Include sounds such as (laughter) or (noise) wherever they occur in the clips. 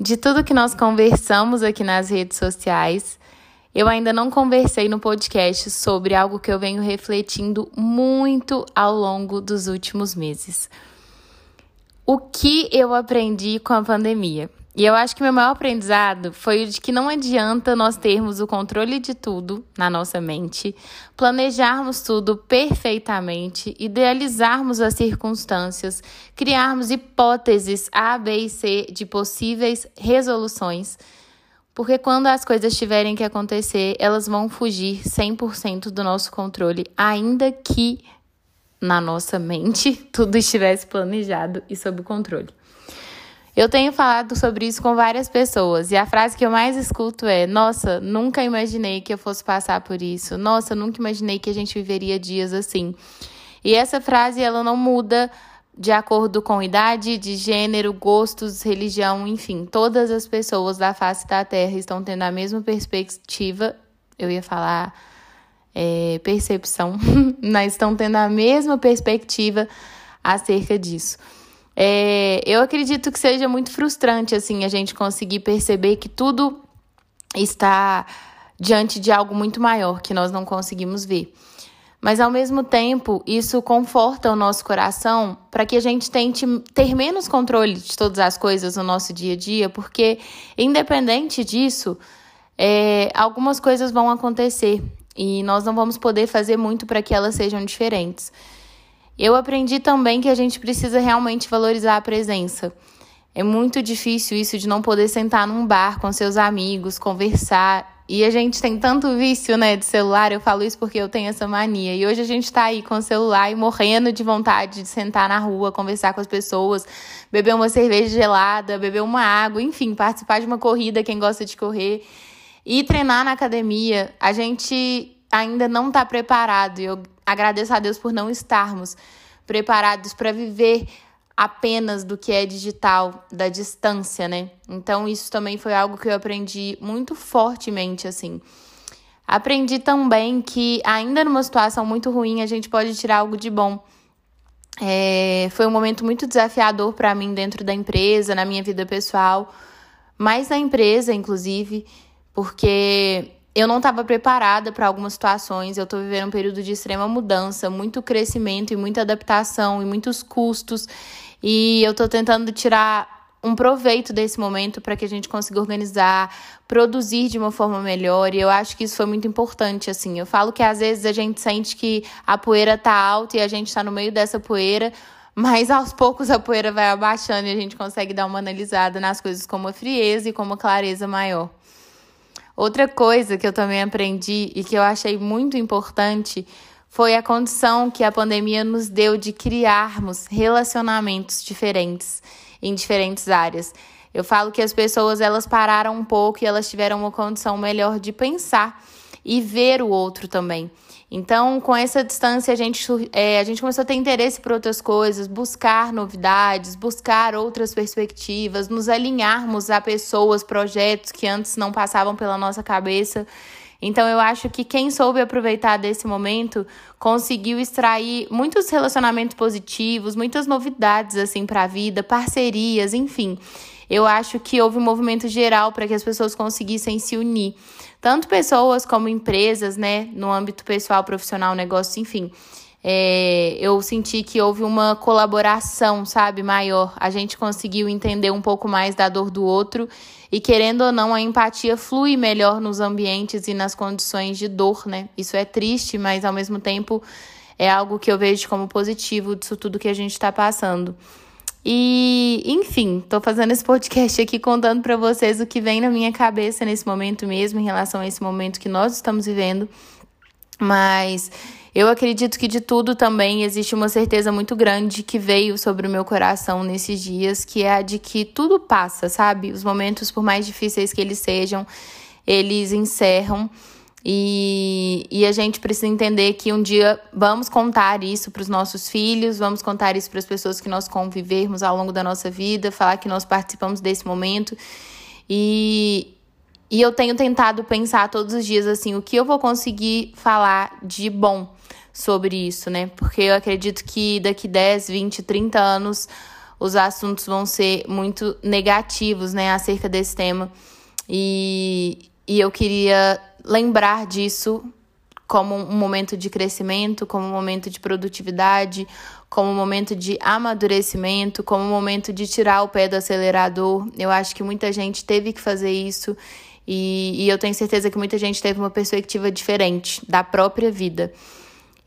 de tudo que nós conversamos aqui nas redes sociais, eu ainda não conversei no podcast sobre algo que eu venho refletindo muito ao longo dos últimos meses. O que eu aprendi com a pandemia? E eu acho que meu maior aprendizado foi o de que não adianta nós termos o controle de tudo na nossa mente, planejarmos tudo perfeitamente, idealizarmos as circunstâncias, criarmos hipóteses A, B e C de possíveis resoluções, porque quando as coisas tiverem que acontecer, elas vão fugir 100% do nosso controle, ainda que na nossa mente tudo estivesse planejado e sob controle. Eu tenho falado sobre isso com várias pessoas e a frase que eu mais escuto é: Nossa, nunca imaginei que eu fosse passar por isso. Nossa, nunca imaginei que a gente viveria dias assim. E essa frase ela não muda de acordo com idade, de gênero, gostos, religião, enfim, todas as pessoas da face da Terra estão tendo a mesma perspectiva. Eu ia falar é, percepção, (laughs) mas estão tendo a mesma perspectiva acerca disso. É, eu acredito que seja muito frustrante assim a gente conseguir perceber que tudo está diante de algo muito maior que nós não conseguimos ver. Mas ao mesmo tempo, isso conforta o nosso coração para que a gente tente ter menos controle de todas as coisas no nosso dia a dia, porque independente disso, é, algumas coisas vão acontecer e nós não vamos poder fazer muito para que elas sejam diferentes. Eu aprendi também que a gente precisa realmente valorizar a presença. É muito difícil isso de não poder sentar num bar com seus amigos, conversar. E a gente tem tanto vício, né, de celular. Eu falo isso porque eu tenho essa mania. E hoje a gente tá aí com o celular e morrendo de vontade de sentar na rua, conversar com as pessoas, beber uma cerveja gelada, beber uma água, enfim, participar de uma corrida, quem gosta de correr, e treinar na academia. A gente ainda não está preparado. E eu agradeço a Deus por não estarmos preparados para viver apenas do que é digital, da distância, né? Então, isso também foi algo que eu aprendi muito fortemente, assim. Aprendi também que, ainda numa situação muito ruim, a gente pode tirar algo de bom. É, foi um momento muito desafiador para mim dentro da empresa, na minha vida pessoal, mais na empresa, inclusive, porque eu não estava preparada para algumas situações. Eu estou vivendo um período de extrema mudança, muito crescimento e muita adaptação e muitos custos. E eu estou tentando tirar um proveito desse momento para que a gente consiga organizar, produzir de uma forma melhor. E eu acho que isso foi muito importante, assim. Eu falo que às vezes a gente sente que a poeira tá alta e a gente está no meio dessa poeira, mas aos poucos a poeira vai abaixando e a gente consegue dar uma analisada nas coisas com uma frieza e com uma clareza maior. Outra coisa que eu também aprendi e que eu achei muito importante foi a condição que a pandemia nos deu de criarmos relacionamentos diferentes em diferentes áreas. Eu falo que as pessoas elas pararam um pouco e elas tiveram uma condição melhor de pensar e ver o outro também. Então, com essa distância, a gente, é, a gente começou a ter interesse por outras coisas, buscar novidades, buscar outras perspectivas, nos alinharmos a pessoas, projetos que antes não passavam pela nossa cabeça. Então, eu acho que quem soube aproveitar desse momento conseguiu extrair muitos relacionamentos positivos, muitas novidades assim para a vida, parcerias, enfim. Eu acho que houve um movimento geral para que as pessoas conseguissem se unir tanto pessoas como empresas, né, no âmbito pessoal, profissional, negócio, enfim. É, eu senti que houve uma colaboração, sabe, maior. A gente conseguiu entender um pouco mais da dor do outro e, querendo ou não, a empatia flui melhor nos ambientes e nas condições de dor, né? Isso é triste, mas ao mesmo tempo é algo que eu vejo como positivo disso tudo que a gente está passando. E, enfim, tô fazendo esse podcast aqui contando para vocês o que vem na minha cabeça nesse momento mesmo, em relação a esse momento que nós estamos vivendo. Mas eu acredito que de tudo também existe uma certeza muito grande que veio sobre o meu coração nesses dias, que é a de que tudo passa, sabe? Os momentos, por mais difíceis que eles sejam, eles encerram. E, e a gente precisa entender que um dia vamos contar isso para os nossos filhos, vamos contar isso para as pessoas que nós convivermos ao longo da nossa vida, falar que nós participamos desse momento. E, e eu tenho tentado pensar todos os dias assim, o que eu vou conseguir falar de bom sobre isso, né? Porque eu acredito que daqui 10, 20, 30 anos os assuntos vão ser muito negativos, né, acerca desse tema. E, e eu queria lembrar disso como um momento de crescimento, como um momento de produtividade, como um momento de amadurecimento, como um momento de tirar o pé do acelerador. Eu acho que muita gente teve que fazer isso e, e eu tenho certeza que muita gente teve uma perspectiva diferente da própria vida.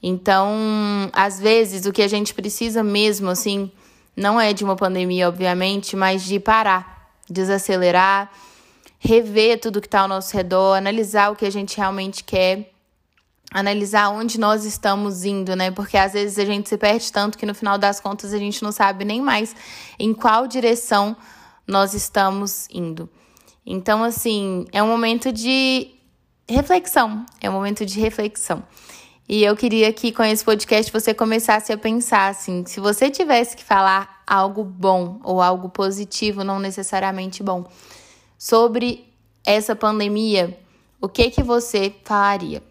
Então, às vezes, o que a gente precisa mesmo, assim, não é de uma pandemia, obviamente, mas de parar, desacelerar, rever tudo que está ao nosso redor, analisar o que a gente realmente quer, analisar onde nós estamos indo, né? Porque às vezes a gente se perde tanto que no final das contas a gente não sabe nem mais em qual direção nós estamos indo. Então, assim, é um momento de reflexão, é um momento de reflexão. E eu queria que com esse podcast você começasse a pensar assim, se você tivesse que falar algo bom ou algo positivo, não necessariamente bom, sobre essa pandemia, o que que você falaria?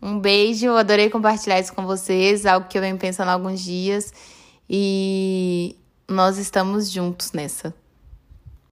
Um beijo, adorei compartilhar isso com vocês, algo que eu venho pensando há alguns dias e nós estamos juntos nessa.